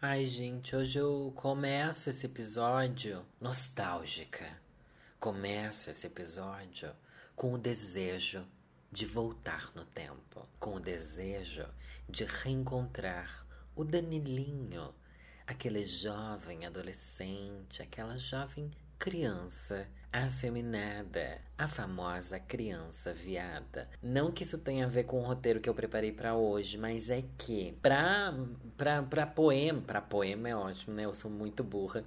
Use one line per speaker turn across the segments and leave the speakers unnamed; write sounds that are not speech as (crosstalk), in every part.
Ai, gente, hoje eu começo esse episódio nostálgica. Começo esse episódio com o desejo de voltar no tempo, com o desejo de reencontrar o Danilinho, aquele jovem adolescente, aquela jovem criança afeminada, a famosa criança viada. Não que isso tenha a ver com o roteiro que eu preparei para hoje, mas é que pra, pra, pra poema, pra poema é ótimo, né? Eu sou muito burra.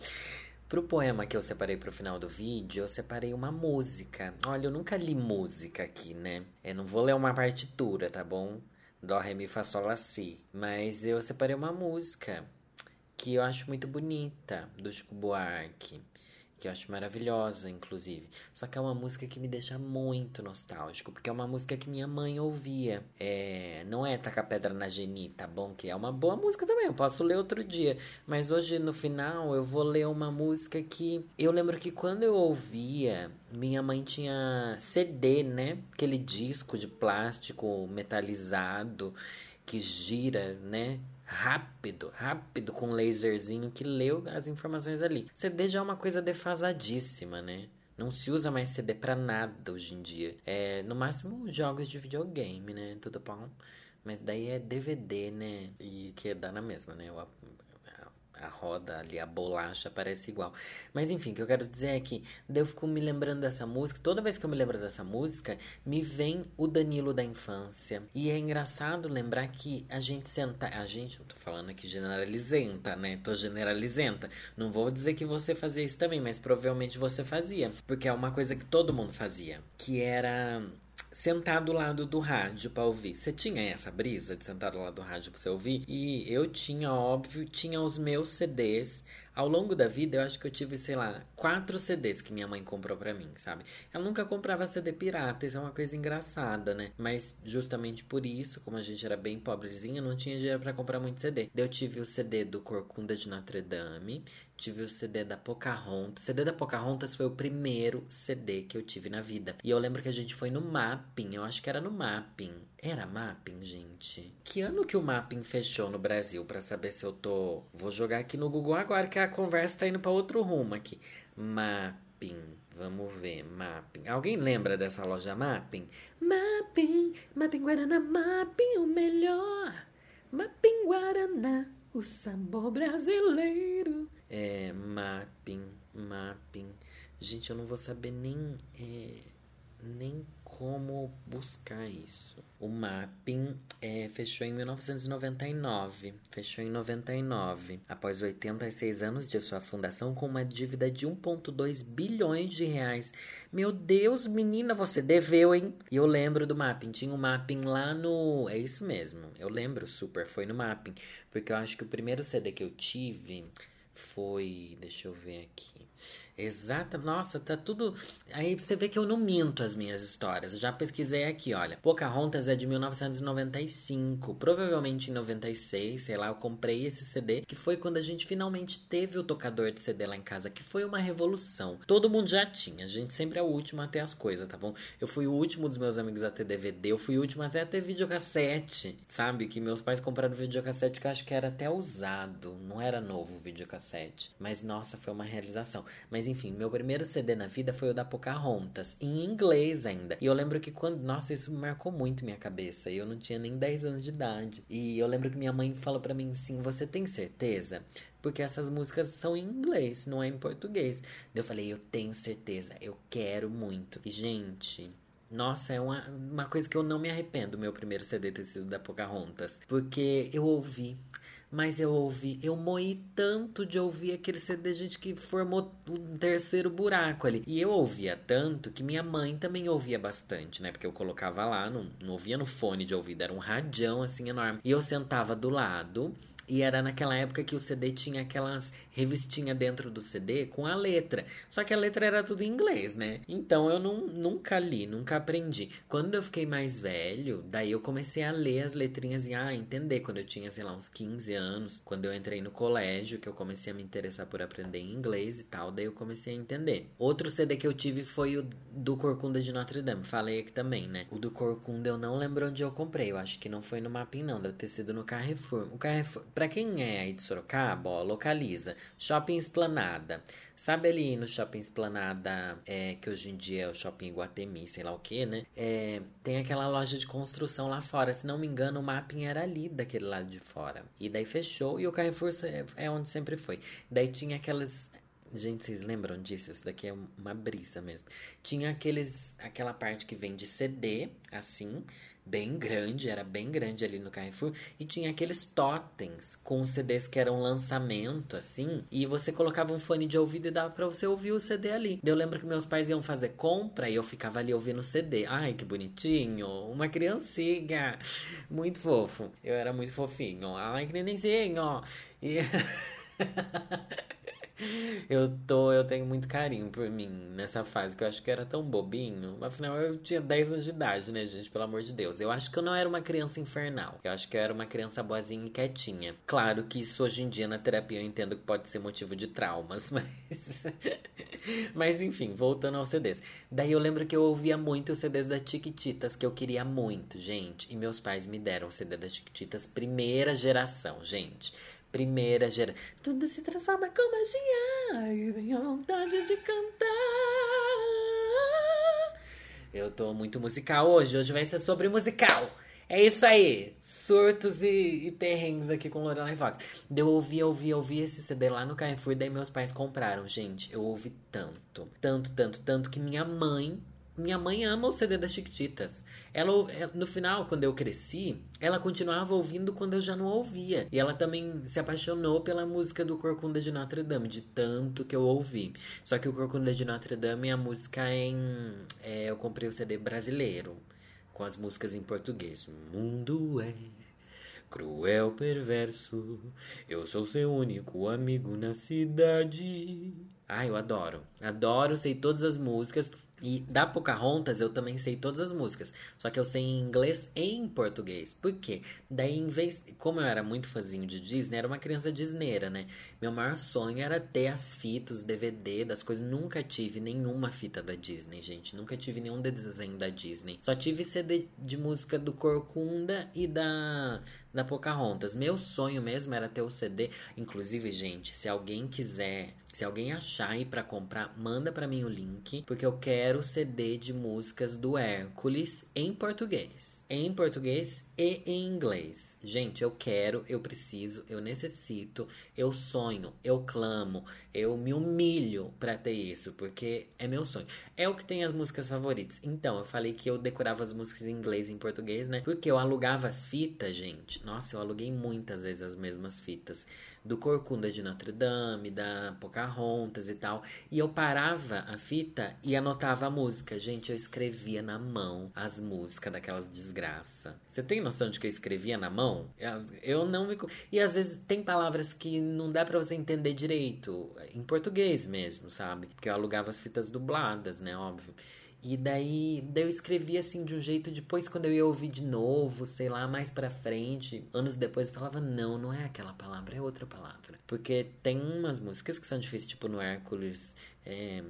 Pro poema que eu separei pro final do vídeo, eu separei uma música. Olha, eu nunca li música aqui, né? Eu não vou ler uma partitura, tá bom? Dó, ré, mi, fá, sol, lá, si. Mas eu separei uma música que eu acho muito bonita, do Chico Buarque que eu acho maravilhosa, inclusive. Só que é uma música que me deixa muito nostálgico, porque é uma música que minha mãe ouvia. É, não é Taca Pedra na Geni, tá bom? Que é uma boa música também, eu posso ler outro dia. Mas hoje, no final, eu vou ler uma música que eu lembro que quando eu ouvia, minha mãe tinha CD, né? Aquele disco de plástico metalizado que gira, né? Rápido, rápido com um laserzinho que leu as informações ali. CD já é uma coisa defasadíssima, né? Não se usa mais CD para nada hoje em dia. É, no máximo jogos de videogame, né? Tudo bom. Mas daí é DVD, né? E que dá na mesma, né? A roda ali, a bolacha parece igual. Mas enfim, o que eu quero dizer é que eu fico me lembrando dessa música. Toda vez que eu me lembro dessa música, me vem o Danilo da infância. E é engraçado lembrar que a gente senta. A gente, eu tô falando aqui generalizenta, né? Tô generalizenta. Não vou dizer que você fazia isso também, mas provavelmente você fazia. Porque é uma coisa que todo mundo fazia. Que era sentar do lado do rádio para ouvir. Você tinha essa brisa de sentar do lado do rádio para você ouvir? E eu tinha, óbvio, tinha os meus CDs ao longo da vida, eu acho que eu tive, sei lá, quatro CDs que minha mãe comprou para mim, sabe? Ela nunca comprava CD pirata, isso é uma coisa engraçada, né? Mas justamente por isso, como a gente era bem pobrezinha, não tinha dinheiro para comprar muito CD. Daí eu tive o CD do Corcunda de Notre Dame, tive o CD da Pocahontas. CD da Pocahontas foi o primeiro CD que eu tive na vida. E eu lembro que a gente foi no Mapping, eu acho que era no Mapping. Era Mapping, gente? Que ano que o Mapping fechou no Brasil para saber se eu tô. Vou jogar aqui no Google agora que a conversa tá indo para outro rumo aqui. Mapping. Vamos ver, Mapping. Alguém lembra dessa loja Mapping? Mapping, Mapping Guaraná, Mapping o melhor. Mapping Guaraná, o sabor brasileiro. É, Mapping, Mapping. Gente, eu não vou saber nem. É, nem como buscar isso. O mapping é, fechou em 1999. Fechou em 99, após 86 anos de sua fundação, com uma dívida de 1,2 bilhões de reais. Meu Deus, menina, você deveu, hein? E eu lembro do mapping. Tinha um mapping lá no. É isso mesmo. Eu lembro super. Foi no mapping. Porque eu acho que o primeiro CD que eu tive foi. Deixa eu ver aqui. Exata, nossa, tá tudo. Aí você vê que eu não minto as minhas histórias. Já pesquisei aqui, olha. Pocahontas é de 1995, provavelmente em 96, sei lá, eu comprei esse CD, que foi quando a gente finalmente teve o tocador de CD lá em casa, que foi uma revolução. Todo mundo já tinha, a gente sempre é o último a ter as coisas, tá bom? Eu fui o último dos meus amigos a ter DVD, eu fui o último até a ter videocassete, sabe? Que meus pais compraram videocassete que eu acho que era até usado, não era novo o videocassete. Mas nossa, foi uma realização. Mas enfim, meu primeiro CD na vida foi o da Pocahontas, em inglês ainda. E eu lembro que quando. Nossa, isso marcou muito minha cabeça. Eu não tinha nem 10 anos de idade. E eu lembro que minha mãe falou para mim assim: Você tem certeza? Porque essas músicas são em inglês, não é em português. Eu falei: Eu tenho certeza, eu quero muito. E, gente. Nossa, é uma, uma coisa que eu não me arrependo, meu primeiro CD ter sido da Pocahontas. Porque eu ouvi mas eu ouvi, eu moí tanto de ouvir aquele CD, gente, que formou um terceiro buraco ali. E eu ouvia tanto que minha mãe também ouvia bastante, né? Porque eu colocava lá, não, não ouvia no fone de ouvido, era um radião assim enorme. E eu sentava do lado E era naquela época que o CD tinha aquelas revistinhas dentro do CD com a letra. Só que a letra era tudo em inglês, né? Então eu não, nunca li, nunca aprendi. Quando eu fiquei mais velho, daí eu comecei a ler as letrinhas e a entender. Quando eu tinha, sei lá, uns 15 anos, quando eu entrei no colégio, que eu comecei a me interessar por aprender inglês e tal, daí eu comecei a entender. Outro CD que eu tive foi o do Corcunda de Notre Dame. Falei aqui também, né? O do Corcunda eu não lembro onde eu comprei. Eu acho que não foi no Mapim, não. Deve ter sido no Carrefour. O Carrefour, pra quem é aí de Sorocaba, ó, localiza. Shopping Esplanada. Sabe ali no Shopping Esplanada, é, que hoje em dia é o Shopping Iguatemi, sei lá o que, né? É, tem aquela loja de construção lá fora. Se não me engano, o Mapping era ali daquele lado de fora. E daí fechou e o Carrefour é onde sempre foi. Daí tinha aquelas Gente, vocês lembram disso? Isso daqui é uma brisa mesmo. Tinha aqueles, aquela parte que vem de CD, assim, bem grande, era bem grande ali no Carrefour, e tinha aqueles totens com CDs que eram lançamento, assim, e você colocava um fone de ouvido e dava para você ouvir o CD ali. Eu lembro que meus pais iam fazer compra e eu ficava ali ouvindo o CD. Ai, que bonitinho, uma criancinha, muito fofo. Eu era muito fofinho. Ai, que nenenzinho. E... (laughs) Eu tô, eu tenho muito carinho por mim nessa fase que eu acho que era tão bobinho. Afinal, eu tinha 10 anos de idade, né, gente? Pelo amor de Deus. Eu acho que eu não era uma criança infernal. Eu acho que eu era uma criança boazinha e quietinha. Claro que isso hoje em dia na terapia eu entendo que pode ser motivo de traumas, (laughs) mas. mas enfim, voltando aos CDs. Daí eu lembro que eu ouvia muito os CDs da Tiquititas, que eu queria muito, gente. E meus pais me deram o CD da Tiquititas, primeira geração, gente primeira geração. Tudo se transforma com magia e a vontade de cantar. Eu tô muito musical hoje. Hoje vai ser sobre musical. É isso aí. Surtos e, e perrengues aqui com Lorelai Fox. Eu ouvi, ouvi, ouvi esse CD lá no Carrefour. Daí meus pais compraram. Gente, eu ouvi tanto. Tanto, tanto, tanto que minha mãe minha mãe ama o CD das Chiquititas. Ela, é, no final, quando eu cresci, ela continuava ouvindo quando eu já não ouvia. E ela também se apaixonou pela música do Corcunda de Notre Dame, de tanto que eu ouvi. Só que o Corcunda de Notre Dame, a música é em. É, eu comprei o CD brasileiro, com as músicas em português. O mundo é cruel, perverso. Eu sou seu único amigo na cidade. Ah, eu adoro. Adoro, sei todas as músicas. E da Pocahontas eu também sei todas as músicas, só que eu sei em inglês e em português. Por quê? Daí, em vez. Como eu era muito fãzinho de Disney, era uma criança disneira, né? Meu maior sonho era ter as fitas, DVD das coisas. Nunca tive nenhuma fita da Disney, gente. Nunca tive nenhum desenho da Disney. Só tive CD de música do Corcunda e da da Pocahontas. Meu sonho mesmo era ter o CD. Inclusive, gente, se alguém quiser, se alguém achar aí para comprar, manda para mim o link, porque eu quero CD de músicas do Hércules em português. Em português e em inglês. Gente, eu quero, eu preciso, eu necessito, eu sonho, eu clamo, eu me humilho para ter isso, porque é meu sonho. É o que tem as músicas favoritas. Então, eu falei que eu decorava as músicas em inglês e em português, né? Porque eu alugava as fitas, gente nossa, eu aluguei muitas vezes as mesmas fitas do Corcunda de Notre Dame, da Pocahontas e tal. E eu parava a fita e anotava a música. Gente, eu escrevia na mão as músicas daquelas desgraça. Você tem noção de que eu escrevia na mão? Eu não me. E às vezes tem palavras que não dá para você entender direito, em português mesmo, sabe? Porque eu alugava as fitas dubladas, né? Óbvio. E daí, daí eu escrevi assim de um jeito, depois quando eu ia ouvir de novo, sei lá, mais pra frente, anos depois eu falava, não, não é aquela palavra, é outra palavra. Porque tem umas músicas que são difíceis, tipo no Hércules, é,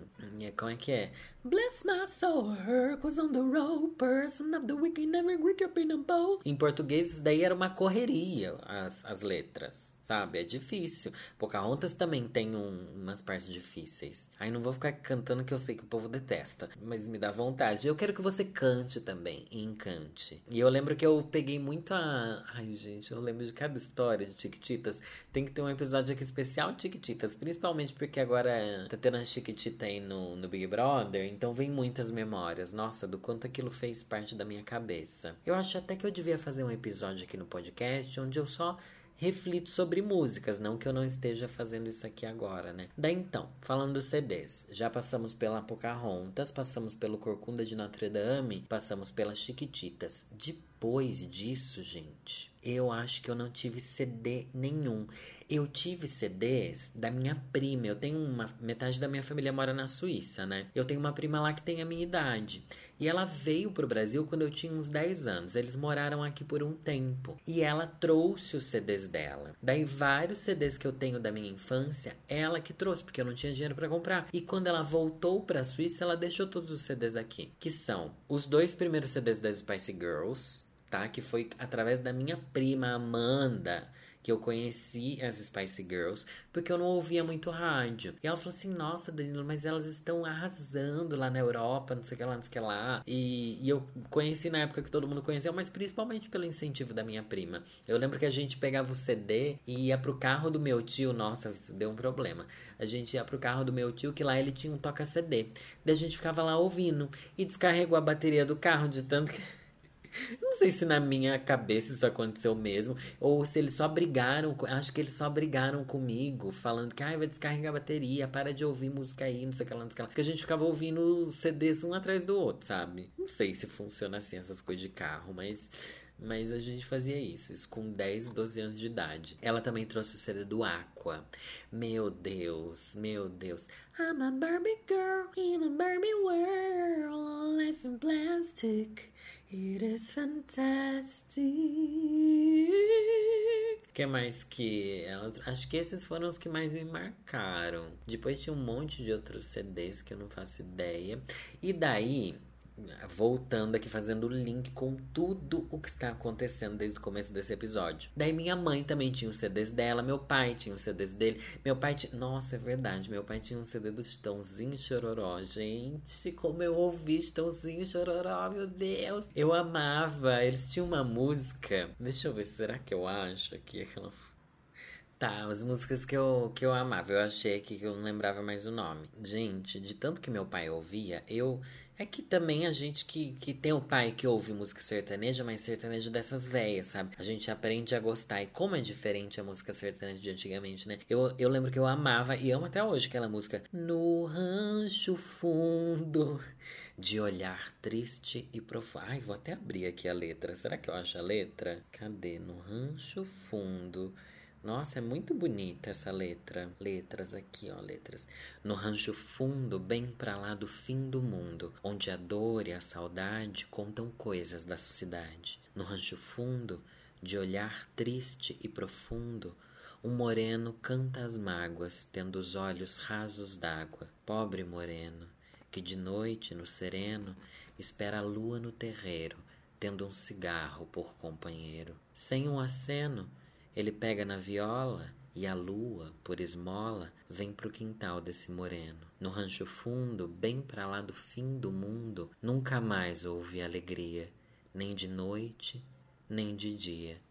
como é que é? Bless my soul, Hercules on the road, person of the wicked never greet up in a bowl. Em português, isso daí era uma correria, as, as letras, sabe? É difícil. Pocahontas também tem um, umas partes difíceis. Aí não vou ficar cantando que eu sei que o povo detesta, mas me dá vontade. Eu quero que você cante também, e encante. E eu lembro que eu peguei muito a. Ai, gente, eu lembro de cada história de Tiquititas. Tem que ter um episódio aqui especial Tiquititas, principalmente porque agora tá tendo a Chiquitita aí no, no Big Brother, então vem muitas memórias. Nossa, do quanto aquilo fez parte da minha cabeça. Eu acho até que eu devia fazer um episódio aqui no podcast onde eu só reflito sobre músicas, não que eu não esteja fazendo isso aqui agora, né? Daí então, falando dos CDs, já passamos pela Pocahontas, passamos pelo Corcunda de Notre Dame, passamos pelas Chiquititas. Depois disso, gente, Eu acho que eu não tive CD nenhum. Eu tive CDs da minha prima. Eu tenho uma. Metade da minha família mora na Suíça, né? Eu tenho uma prima lá que tem a minha idade. E ela veio pro Brasil quando eu tinha uns 10 anos. Eles moraram aqui por um tempo. E ela trouxe os CDs dela. Daí, vários CDs que eu tenho da minha infância, ela que trouxe, porque eu não tinha dinheiro para comprar. E quando ela voltou pra Suíça, ela deixou todos os CDs aqui. Que são os dois primeiros CDs das Spice Girls tá? Que foi através da minha prima Amanda que eu conheci as Spice Girls, porque eu não ouvia muito rádio. E ela falou assim: Nossa, Danilo, mas elas estão arrasando lá na Europa, não sei o que lá, não sei o que lá. E, e eu conheci na época que todo mundo conheceu, mas principalmente pelo incentivo da minha prima. Eu lembro que a gente pegava o CD e ia pro carro do meu tio. Nossa, isso deu um problema. A gente ia pro carro do meu tio, que lá ele tinha um toca-CD. Daí a gente ficava lá ouvindo e descarregou a bateria do carro de tanto que. Não sei se na minha cabeça isso aconteceu mesmo, ou se eles só brigaram, acho que eles só brigaram comigo, falando que, ai, vai descarregar a bateria, para de ouvir música aí, não sei o que lá, não sei o que lá. Porque a gente ficava ouvindo CDs um atrás do outro, sabe? Não sei se funciona assim essas coisas de carro, mas mas a gente fazia isso, isso com 10, 12 anos de idade. Ela também trouxe o CD do Aqua. Meu Deus, meu Deus. I'm a Barbie girl in a Barbie world, life in plastic. It is fantastic. que mais que ela. Acho que esses foram os que mais me marcaram. Depois tinha um monte de outros CDs que eu não faço ideia. E daí voltando aqui, fazendo link com tudo o que está acontecendo desde o começo desse episódio. Daí minha mãe também tinha os CDs dela, meu pai tinha os CDs dele. Meu pai tinha... Nossa, é verdade, meu pai tinha um CD do Chitãozinho Chororó. Gente, como eu ouvi Chitãozinho Chororó, meu Deus. Eu amava. Eles tinham uma música... Deixa eu ver, será que eu acho aqui aquela... Tá, as músicas que eu, que eu amava. Eu achei aqui que eu não lembrava mais o nome. Gente, de tanto que meu pai ouvia, eu é que também a gente que, que tem o pai que ouve música sertaneja, mas sertaneja dessas velhas, sabe? A gente aprende a gostar. E como é diferente a música sertaneja de antigamente, né? Eu, eu lembro que eu amava e amo até hoje aquela música. No rancho fundo de olhar triste e profundo. Ai, vou até abrir aqui a letra. Será que eu acho a letra? Cadê? No rancho fundo nossa, é muito bonita essa letra. Letras aqui, ó, letras. No rancho fundo, bem pra lá do fim do mundo, onde a dor e a saudade contam coisas da cidade. No rancho fundo, de olhar triste e profundo, um moreno canta as mágoas, tendo os olhos rasos d'água. Pobre moreno, que de noite no sereno espera a lua no terreiro, tendo um cigarro por companheiro. Sem um aceno, ele pega na viola e a lua, por esmola, vem pro quintal desse moreno. No rancho fundo, bem para lá do fim do mundo, nunca mais houve alegria, nem de noite, nem de dia.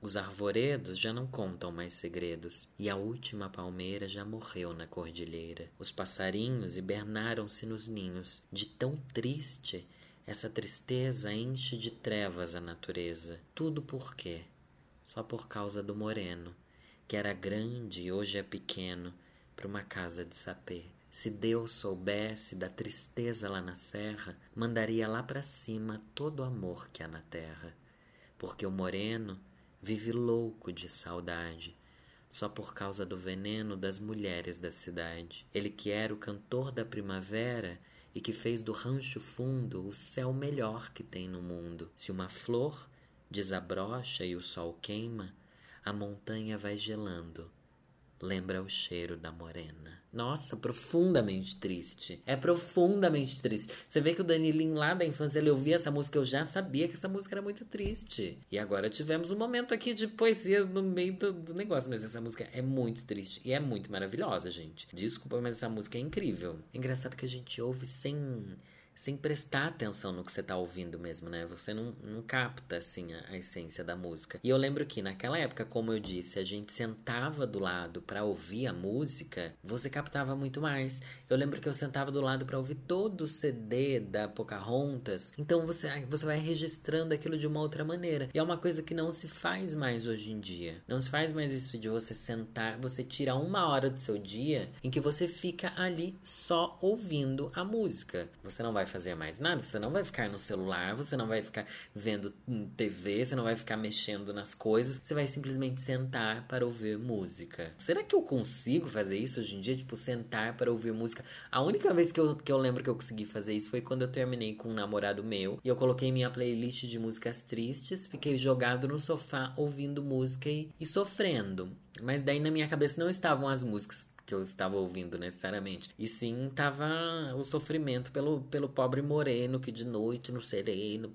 Os arvoredos já não contam mais segredos, e a última palmeira já morreu na cordilheira. Os passarinhos hibernaram-se nos ninhos. De tão triste, essa tristeza enche de trevas a natureza. Tudo por quê? Só por causa do moreno, que era grande e hoje é pequeno, para uma casa de sapê. Se Deus soubesse da tristeza lá na serra, mandaria lá para cima todo o amor que há na terra, porque o moreno vive louco de saudade, só por causa do veneno das mulheres da cidade. Ele que era o cantor da primavera e que fez do rancho fundo o céu melhor que tem no mundo. Se uma flor desabrocha e o sol queima, a montanha vai gelando. Lembra o cheiro da morena. Nossa, profundamente triste. É profundamente triste. Você vê que o Danilinho lá da infância, ele ouvia essa música, eu já sabia que essa música era muito triste. E agora tivemos um momento aqui de poesia no meio do, do negócio, mas essa música é muito triste e é muito maravilhosa, gente. Desculpa, mas essa música é incrível. engraçado que a gente ouve sem sem prestar atenção no que você tá ouvindo mesmo, né? Você não, não capta, assim, a, a, essência da música. E eu lembro que naquela época, como eu disse, a gente sentava do lado para ouvir a música, você captava muito mais. Eu lembro que eu sentava do lado para ouvir todo o CD da Pocahontas. Então você, você vai registrando aquilo de uma outra maneira. E é uma coisa que não se faz mais hoje em dia. Não se faz mais isso de você sentar, você tira uma hora do seu dia em que você fica ali só ouvindo a música. Você não vai fazer mais nada, você não vai ficar no celular, você não vai ficar vendo TV, você não vai ficar mexendo nas coisas, você vai simplesmente sentar para ouvir música. Será que eu consigo fazer isso hoje em dia? Tipo, sentar para ouvir música. A única vez que eu, que eu lembro que eu consegui fazer isso foi quando eu terminei com um namorado meu e eu coloquei minha playlist de músicas tristes, fiquei jogado no sofá ouvindo música e, e sofrendo. Mas daí na minha cabeça não estavam as músicas que eu estava ouvindo necessariamente. E sim tava o sofrimento pelo, pelo pobre moreno que de noite no sereno,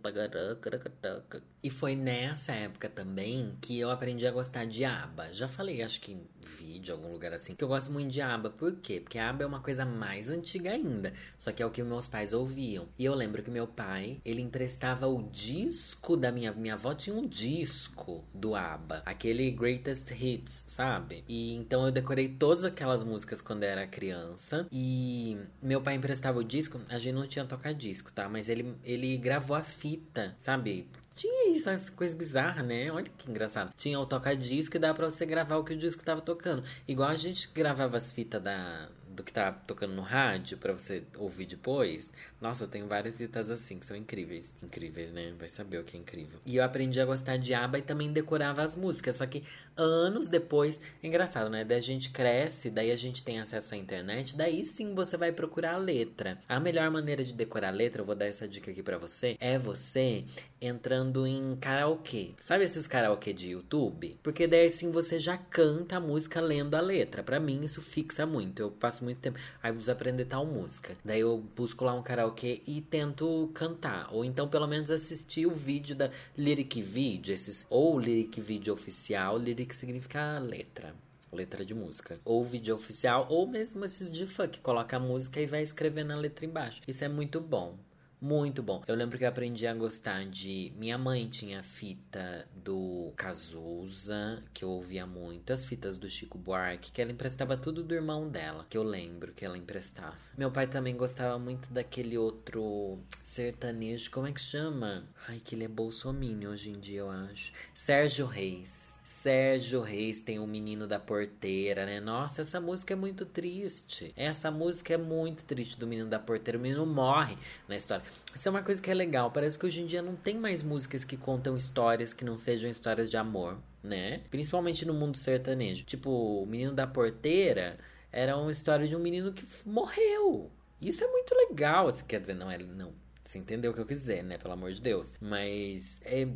E foi nessa época também que eu aprendi a gostar de aba. Já falei, acho que em vídeo, algum lugar assim, que eu gosto muito de aba. Por quê? Porque aba é uma coisa mais antiga ainda. Só que é o que meus pais ouviam. E eu lembro que meu pai, ele emprestava o disco da minha minha avó tinha um disco do aba, aquele Greatest Hits, sabe? E então eu decorei todas aquelas músicas quando era criança. E meu pai emprestava o disco. A gente não tinha tocar disco, tá? Mas ele, ele gravou a fita, sabe? Tinha isso, essas coisas bizarras, né? Olha que engraçado. Tinha o toca-disco e dava pra você gravar o que o disco tava tocando. Igual a gente gravava as fitas da, do que tá tocando no rádio para você ouvir depois. Nossa, eu tenho várias fitas assim que são incríveis. Incríveis, né? Vai saber o que é incrível. E eu aprendi a gostar de ABBA e também decorava as músicas. Só que anos depois, é engraçado, né? Daí a gente cresce, daí a gente tem acesso à internet, daí sim você vai procurar a letra. A melhor maneira de decorar a letra, eu vou dar essa dica aqui para você, é você entrando em karaokê. Sabe esses karaokê de YouTube? Porque daí sim você já canta a música lendo a letra. Para mim isso fixa muito. Eu passo muito tempo. Aí preciso aprender tal música. Daí eu busco lá um karaokê e tento cantar. Ou então pelo menos assistir o vídeo da Lyric Video, esses ou Lyric Video oficial, Lyric significa letra letra de música. Ou vídeo oficial, ou mesmo esses de funk, coloca a música e vai escrevendo a letra embaixo. Isso é muito bom. Muito bom. Eu lembro que eu aprendi a gostar de. Minha mãe tinha fita do Cazuza, que eu ouvia muito, as fitas do Chico Buarque, que ela emprestava tudo do irmão dela, que eu lembro que ela emprestava. Meu pai também gostava muito daquele outro sertanejo, como é que chama? Ai, que ele é bolsominion hoje em dia, eu acho. Sérgio Reis. Sérgio Reis tem o menino da porteira, né? Nossa, essa música é muito triste. Essa música é muito triste do menino da porteira. O menino morre na história. Isso é uma coisa que é legal. Parece que hoje em dia não tem mais músicas que contam histórias que não sejam histórias de amor, né? Principalmente no mundo sertanejo. Tipo, o menino da porteira era uma história de um menino que morreu. Isso é muito legal. Assim, quer dizer, não é. Não. Você entendeu o que eu quis dizer, né? Pelo amor de Deus. Mas é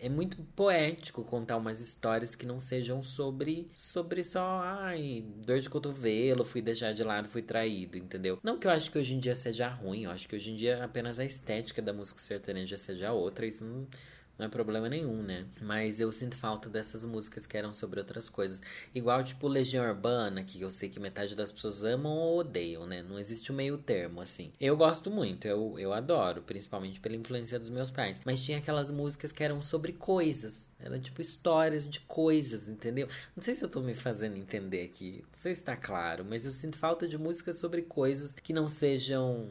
é muito poético contar umas histórias que não sejam sobre sobre só ai, dor de cotovelo, fui deixar de lado, fui traído, entendeu? Não que eu acho que hoje em dia seja ruim, eu acho que hoje em dia apenas a estética da música sertaneja seja outra, isso não não é problema nenhum, né? Mas eu sinto falta dessas músicas que eram sobre outras coisas. Igual, tipo, Legião Urbana, que eu sei que metade das pessoas amam ou odeiam, né? Não existe um meio termo, assim. Eu gosto muito, eu, eu adoro, principalmente pela influência dos meus pais. Mas tinha aquelas músicas que eram sobre coisas. Eram, tipo, histórias de coisas, entendeu? Não sei se eu tô me fazendo entender aqui. Não sei se tá claro, mas eu sinto falta de músicas sobre coisas que não sejam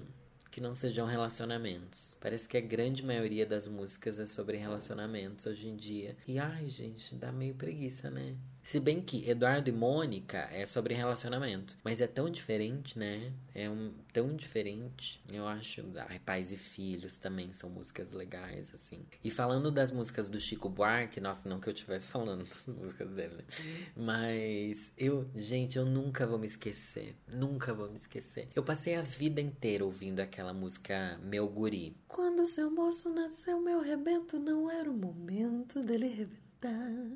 que não sejam relacionamentos. Parece que a grande maioria das músicas é sobre relacionamentos hoje em dia. E ai, gente, dá meio preguiça, né? Se bem que Eduardo e Mônica é sobre relacionamento. Mas é tão diferente, né? É um, tão diferente. Eu acho. Ai, Pais e Filhos também são músicas legais, assim. E falando das músicas do Chico Buarque, nossa, não que eu estivesse (laughs) falando das músicas dele, né? Mas eu, gente, eu nunca vou me esquecer. Nunca vou me esquecer. Eu passei a vida inteira ouvindo aquela música Meu Guri. Quando seu moço nasceu, meu rebento não era o momento dele rebentar.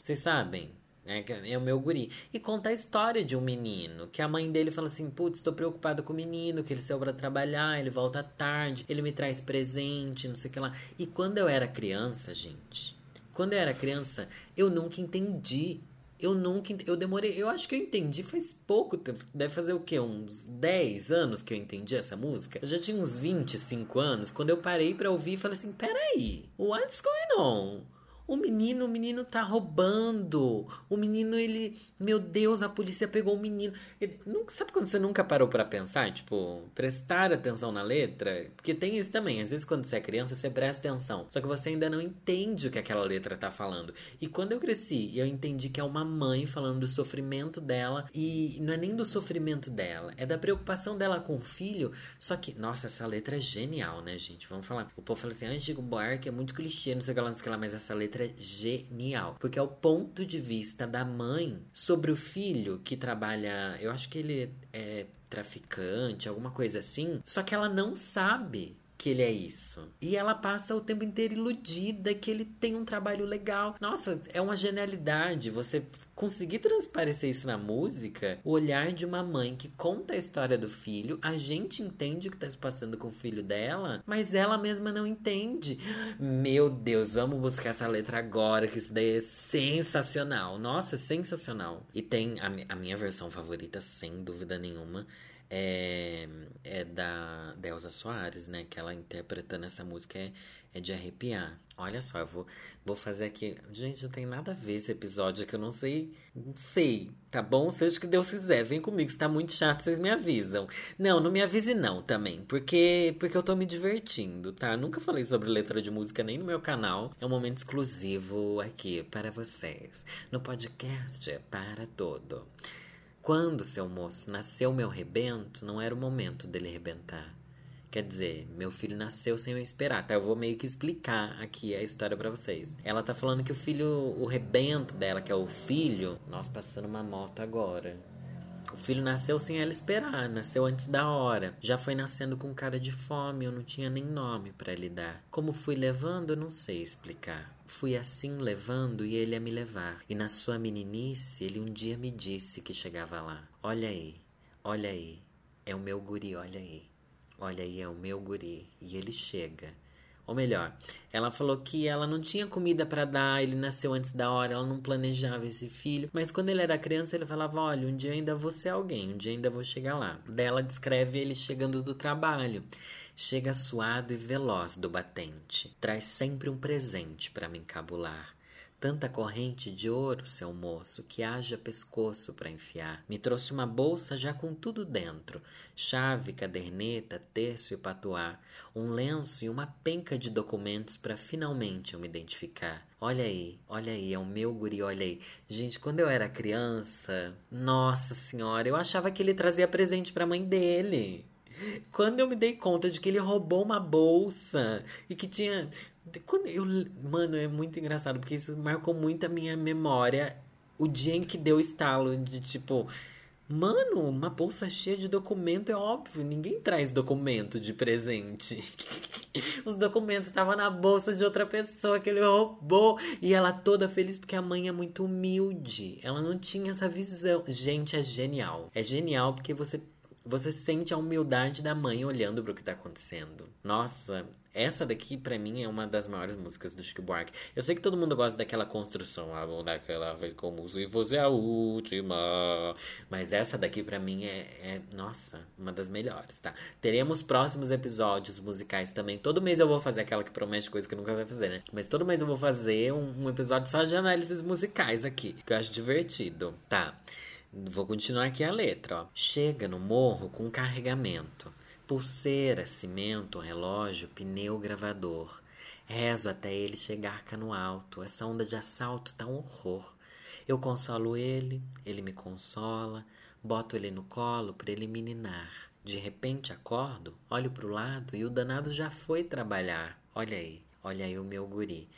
Vocês sabem? É, é o meu guri. E conta a história de um menino. Que a mãe dele fala assim: Putz, tô preocupado com o menino, que ele saiu trabalhar, ele volta tarde, ele me traz presente, não sei o que lá. E quando eu era criança, gente, quando eu era criança, eu nunca entendi eu nunca. Eu demorei. Eu acho que eu entendi faz pouco tempo. Deve fazer o quê? Uns 10 anos que eu entendi essa música? Eu já tinha uns 25 anos. Quando eu parei para ouvir, falei assim: peraí, what's going on? O menino, o menino tá roubando. O menino, ele. Meu Deus, a polícia pegou o menino. Ele, nunca, sabe quando você nunca parou para pensar? Tipo, prestar atenção na letra? Porque tem isso também. Às vezes, quando você é criança, você presta atenção. Só que você ainda não entende o que aquela letra tá falando. E quando eu cresci, eu entendi que é uma mãe falando do sofrimento dela. E não é nem do sofrimento dela, é da preocupação dela com o filho. Só que, nossa, essa letra é genial, né, gente? Vamos falar. O povo fala assim: ah, Chico Buarque é muito clichê, não sei o que lá, não sei o que lá, mas essa letra é genial. Porque é o ponto de vista da mãe sobre o filho que trabalha. Eu acho que ele é traficante, alguma coisa assim. Só que ela não sabe que ele é isso. E ela passa o tempo inteiro iludida que ele tem um trabalho legal. Nossa, é uma genialidade você conseguir transparecer isso na música. O olhar de uma mãe que conta a história do filho, a gente entende o que está se passando com o filho dela, mas ela mesma não entende. Meu Deus, vamos buscar essa letra agora, que isso daí é sensacional. Nossa, sensacional. E tem a, a minha versão favorita, sem dúvida nenhuma é, é da Delza Soares, né? Que ela interpretando essa música é, é de arrepiar. Olha só, eu vou, vou fazer aqui. Gente, não tem nada a ver esse episódio que eu não sei. Não sei, tá bom? Seja o que Deus quiser. Vem comigo, se tá muito chato, vocês me avisam. Não, não me avise não também. Porque, porque eu tô me divertindo, tá? Nunca falei sobre letra de música nem no meu canal. É um momento exclusivo aqui para vocês. No podcast é para todo. Quando, seu moço, nasceu meu rebento, não era o momento dele rebentar. Quer dizer, meu filho nasceu sem eu esperar, tá? Eu vou meio que explicar aqui a história para vocês. Ela tá falando que o filho, o rebento dela, que é o filho, nós passando uma moto agora. O filho nasceu sem ela esperar, nasceu antes da hora. Já foi nascendo com cara de fome, eu não tinha nem nome para lhe dar. Como fui levando, eu não sei explicar. Fui assim levando e ele a me levar. E na sua meninice, ele um dia me disse que chegava lá. Olha aí, olha aí, é o meu guri, olha aí. Olha aí, é o meu guri. E ele chega. Ou melhor, ela falou que ela não tinha comida para dar, ele nasceu antes da hora, ela não planejava esse filho, mas quando ele era criança ele falava: "Olha, um dia ainda vou ser alguém, um dia ainda vou chegar lá". Daí ela descreve ele chegando do trabalho. Chega suado e veloz do batente, traz sempre um presente para me encabular. Tanta corrente de ouro, seu moço, que haja pescoço para enfiar. Me trouxe uma bolsa já com tudo dentro: chave, caderneta, terço e patuá, um lenço e uma penca de documentos para finalmente eu me identificar. Olha aí, olha aí, é o meu guri, olha aí. Gente, quando eu era criança, nossa senhora, eu achava que ele trazia presente para a mãe dele. Quando eu me dei conta de que ele roubou uma bolsa e que tinha quando eu, mano, é muito engraçado, porque isso marcou muito a minha memória. O dia em que deu estalo de tipo. Mano, uma bolsa cheia de documento é óbvio, ninguém traz documento de presente. (laughs) Os documentos estavam na bolsa de outra pessoa que ele roubou. E ela toda feliz porque a mãe é muito humilde. Ela não tinha essa visão. Gente, é genial. É genial porque você você sente a humildade da mãe olhando para o que tá acontecendo. Nossa, essa daqui para mim é uma das maiores músicas do Chico Buarque. Eu sei que todo mundo gosta daquela construção, daquela vez como se fosse a última. Mas essa daqui para mim é, é, nossa, uma das melhores, tá? Teremos próximos episódios musicais também. Todo mês eu vou fazer aquela que promete coisa que nunca vai fazer, né? Mas todo mês eu vou fazer um, um episódio só de análises musicais aqui, que eu acho divertido, tá? Vou continuar aqui a letra, ó. Chega no morro com carregamento. Pulseira, cimento, relógio, pneu, gravador. Rezo até ele chegar cá no alto. Essa onda de assalto tá um horror. Eu consolo ele, ele me consola. Boto ele no colo para ele me ninar. De repente acordo, olho pro lado e o danado já foi trabalhar. Olha aí, olha aí o meu guri.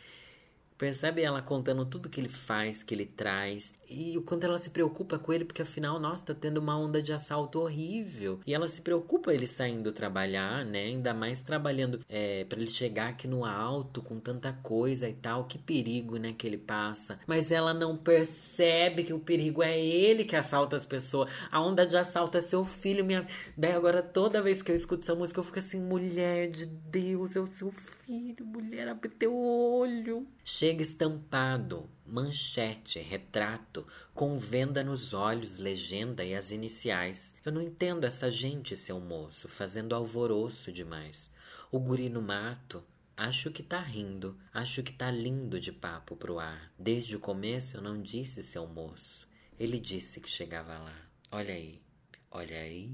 Percebe ela contando tudo que ele faz, que ele traz, e o quanto ela se preocupa com ele, porque afinal, nossa, tá tendo uma onda de assalto horrível. E ela se preocupa ele saindo trabalhar, né? Ainda mais trabalhando é, para ele chegar aqui no alto com tanta coisa e tal. Que perigo, né, que ele passa. Mas ela não percebe que o perigo é ele que assalta as pessoas. A onda de assalto é seu filho, minha. Daí agora, toda vez que eu escuto essa música, eu fico assim, mulher de Deus, é o seu filho, mulher, abre teu olho. Chega estampado, manchete, retrato, com venda nos olhos, legenda e as iniciais. Eu não entendo essa gente, seu moço, fazendo alvoroço demais. O guri no mato, Acho que tá rindo, acho que tá lindo de papo pro ar. Desde o começo eu não disse seu moço. Ele disse que chegava lá. Olha aí, olha aí.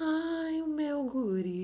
Ai, o meu guri,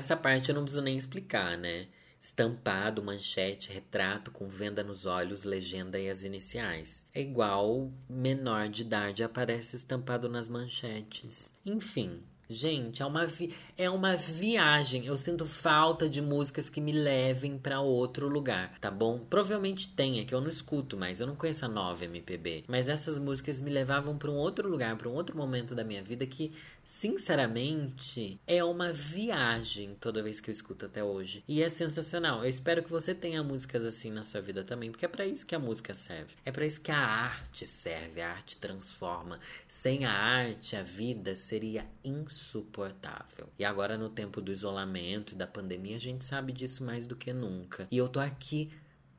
Nessa parte eu não preciso nem explicar, né? Estampado, manchete, retrato com venda nos olhos, legenda e as iniciais. É igual menor de idade aparece estampado nas manchetes. Enfim, Gente, é uma, vi é uma viagem. Eu sinto falta de músicas que me levem para outro lugar, tá bom? Provavelmente tenha, que eu não escuto mais. Eu não conheço a nova MPB. Mas essas músicas me levavam para um outro lugar, para um outro momento da minha vida que, sinceramente, é uma viagem toda vez que eu escuto até hoje. E é sensacional. Eu espero que você tenha músicas assim na sua vida também, porque é para isso que a música serve. É para isso que a arte serve. A arte transforma. Sem a arte, a vida seria insuportável insuportável. E agora, no tempo do isolamento e da pandemia, a gente sabe disso mais do que nunca. E eu tô aqui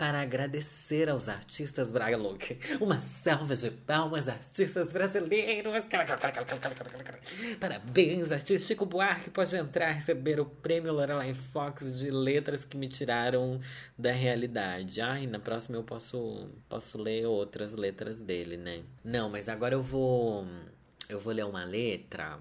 para agradecer aos artistas Braga Louca. Uma salva de palmas, artistas brasileiros. Parabéns, artista Chico Buarque pode entrar receber o prêmio Lorelai Fox de letras que me tiraram da realidade. Ai, na próxima eu posso, posso ler outras letras dele, né? Não, mas agora eu vou eu vou ler uma letra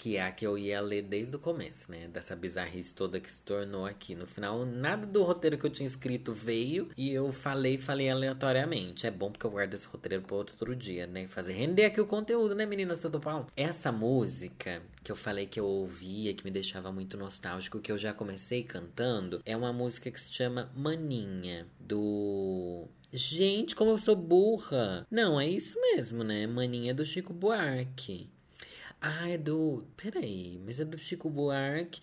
que é a que eu ia ler desde o começo, né? Dessa bizarrice toda que se tornou aqui. No final, nada do roteiro que eu tinha escrito veio e eu falei, falei aleatoriamente. É bom porque eu guardo esse roteiro para outro dia, né? Fazer render aqui o conteúdo, né, meninas? Tudo bom? Essa música que eu falei que eu ouvia, que me deixava muito nostálgico, que eu já comecei cantando, é uma música que se chama Maninha, do Gente, como eu sou burra! Não, é isso mesmo, né? Maninha do Chico Buarque. Ah, é do. Peraí, mas é do Chico Buarque.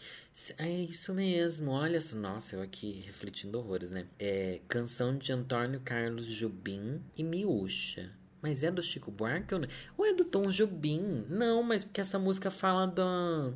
É isso mesmo, olha só. Nossa, eu aqui refletindo horrores, né? É canção de Antônio Carlos Jobim e Miúcha. Mas é do Chico Buarque ou não? Ou é do Tom Jobim? Não, mas porque essa música fala da.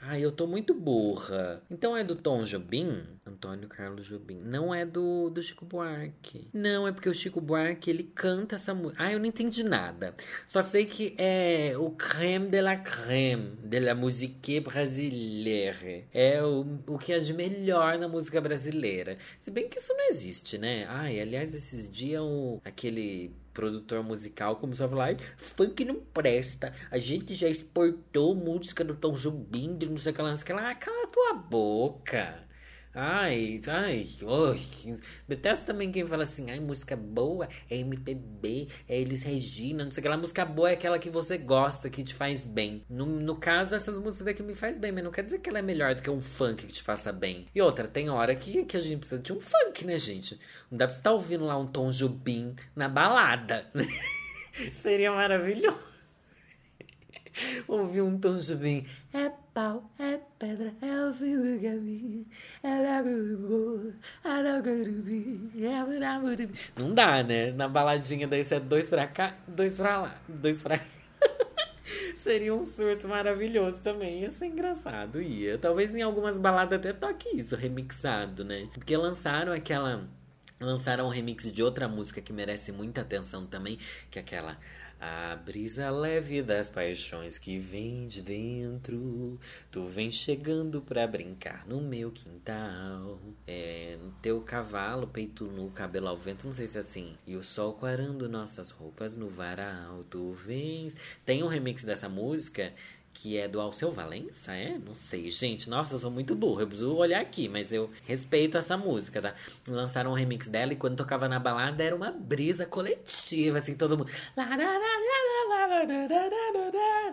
Ai, eu tô muito burra. Então é do Tom Jobim? Antônio Carlos Jobim. Não é do, do Chico Buarque. Não, é porque o Chico Buarque, ele canta essa música. Ah, eu não entendi nada. Só sei que é o creme de la creme de la musique brasileira. É o, o que é de melhor na música brasileira. Se bem que isso não existe, né? Ai, aliás, esses dias o, aquele produtor musical começou a falar: funk não presta, a gente já exportou música do Tom Jobim, de não sei o que lá, cala tua boca. Ai, ai, oi. Detesto também quem fala assim, ai, música boa é MPB, é Elis Regina, não sei o que lá. Música boa é aquela que você gosta, que te faz bem. No, no caso, essas músicas daqui me faz bem, mas não quer dizer que ela é melhor do que um funk que te faça bem. E outra, tem hora que, que a gente precisa de um funk, né, gente? Não dá pra você estar tá ouvindo lá um Tom Jubim na balada. (laughs) Seria maravilhoso. (laughs) Ouvir um Tom Jubim. É pau, é pedra, é o fim do caminho. É Não dá, né? Na baladinha daí você é dois pra cá, dois pra lá, dois pra cá. (laughs) Seria um surto maravilhoso também. Ia ser engraçado, ia. Talvez em algumas baladas até toque isso, remixado, né? Porque lançaram aquela. Lançaram um remix de outra música que merece muita atenção também, que é aquela. A brisa leve das paixões que vem de dentro. Tu vem chegando pra brincar no meu quintal. É, no teu cavalo, peito nu, cabelo ao vento, não sei se é assim. E o sol quarando nossas roupas no varal. Tu vens. Tem um remix dessa música que é do Alceu Valença, é? Não sei. Gente, nossa, eu sou muito burro. Eu preciso olhar aqui, mas eu respeito essa música, tá? Lançaram um remix dela e quando tocava na balada era uma brisa coletiva, assim, todo mundo.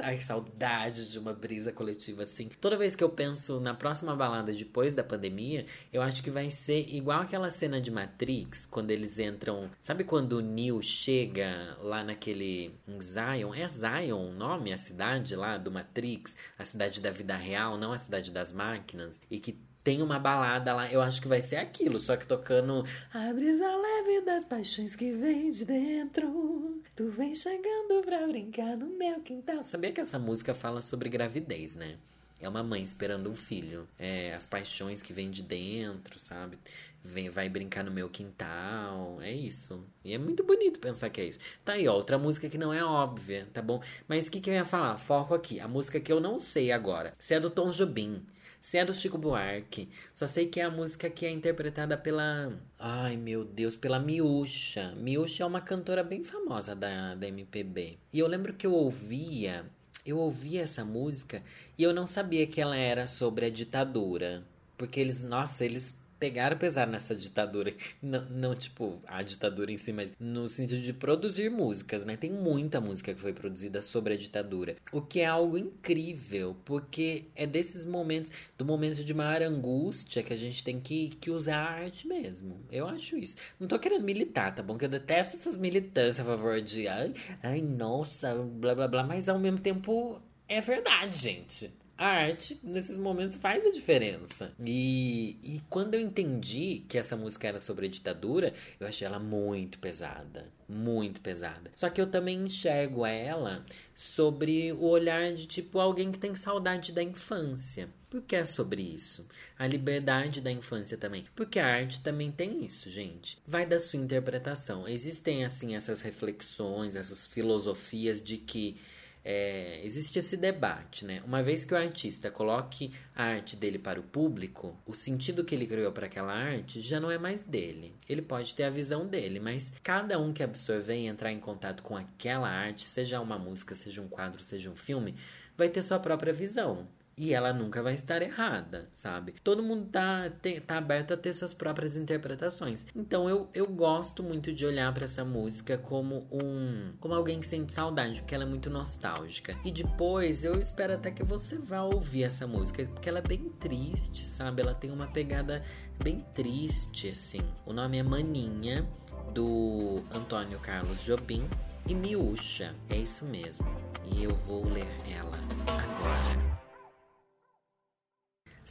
Ai, que saudade de uma brisa coletiva assim. Toda vez que eu penso na próxima balada depois da pandemia, eu acho que vai ser igual aquela cena de Matrix, quando eles entram. Sabe quando o Neo chega lá naquele. Zion? É Zion o nome, a cidade lá do? Matrix, a cidade da vida real, não a cidade das máquinas, e que tem uma balada lá, eu acho que vai ser aquilo, só que tocando A brisa leve das paixões que vem de dentro Tu vem chegando pra brincar no meu quintal Sabia que essa música fala sobre gravidez, né? É uma mãe esperando um filho. É as paixões que vêm de dentro, sabe? Vem, vai brincar no meu quintal. É isso. E é muito bonito pensar que é isso. Tá aí, ó, outra música que não é óbvia, tá bom? Mas o que, que eu ia falar? Foco aqui. A música que eu não sei agora. Se é do Tom Jobim. Se é do Chico Buarque. Só sei que é a música que é interpretada pela. Ai, meu Deus, pela Miúcha. Miúcha é uma cantora bem famosa da, da MPB. E eu lembro que eu ouvia. Eu ouvia essa música e eu não sabia que ela era sobre a ditadura. Porque eles, nossa, eles pegaram pesado nessa ditadura. Não, não, tipo, a ditadura em si, mas no sentido de produzir músicas, né? Tem muita música que foi produzida sobre a ditadura. O que é algo incrível, porque é desses momentos, do momento de maior angústia, que a gente tem que, que usar a arte mesmo. Eu acho isso. Não tô querendo militar, tá bom? Que eu detesto essas militâncias a favor de ai, ai, nossa, blá blá blá, mas ao mesmo tempo é verdade, gente a arte nesses momentos faz a diferença. E, e quando eu entendi que essa música era sobre a ditadura, eu achei ela muito pesada. Muito pesada. Só que eu também enxergo ela sobre o olhar de tipo alguém que tem saudade da infância. Porque é sobre isso. A liberdade da infância também. Porque a arte também tem isso, gente. Vai da sua interpretação. Existem, assim, essas reflexões, essas filosofias de que é, existe esse debate, né? Uma vez que o artista coloque a arte dele para o público, o sentido que ele criou para aquela arte já não é mais dele. Ele pode ter a visão dele, mas cada um que absorver e entrar em contato com aquela arte, seja uma música, seja um quadro, seja um filme, vai ter sua própria visão. E ela nunca vai estar errada, sabe? Todo mundo tá, tá aberto a ter suas próprias interpretações. Então eu, eu gosto muito de olhar para essa música como um. como alguém que sente saudade, porque ela é muito nostálgica. E depois eu espero até que você vá ouvir essa música, porque ela é bem triste, sabe? Ela tem uma pegada bem triste, assim. O nome é Maninha, do Antônio Carlos Jobim. E Miúcha, é isso mesmo. E eu vou ler ela agora.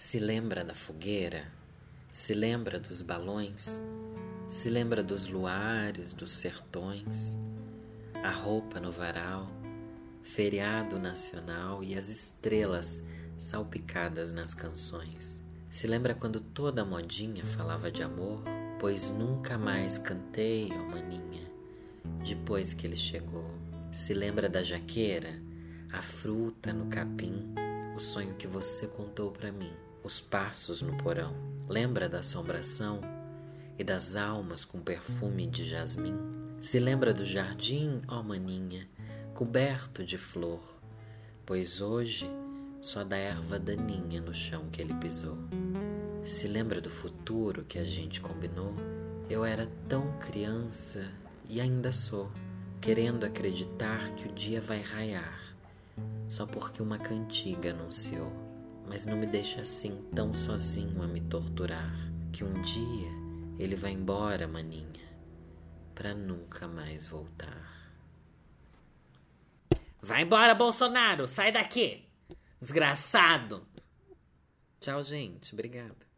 Se lembra da fogueira? Se lembra dos balões? Se lembra dos luares, dos sertões? A roupa no varal, feriado nacional e as estrelas salpicadas nas canções. Se lembra quando toda modinha falava de amor? Pois nunca mais cantei, ó oh maninha, depois que ele chegou. Se lembra da jaqueira, a fruta no capim, o sonho que você contou para mim os passos no porão. Lembra da assombração e das almas com perfume de jasmim? Se lembra do jardim, ó maninha, coberto de flor, pois hoje só dá erva daninha no chão que ele pisou. Se lembra do futuro que a gente combinou? Eu era tão criança e ainda sou, querendo acreditar que o dia vai raiar, só porque uma cantiga anunciou mas não me deixe assim tão sozinho a me torturar, que um dia ele vai embora, maninha, para nunca mais voltar. Vai embora, Bolsonaro! Sai daqui! Desgraçado! Tchau, gente. Obrigada.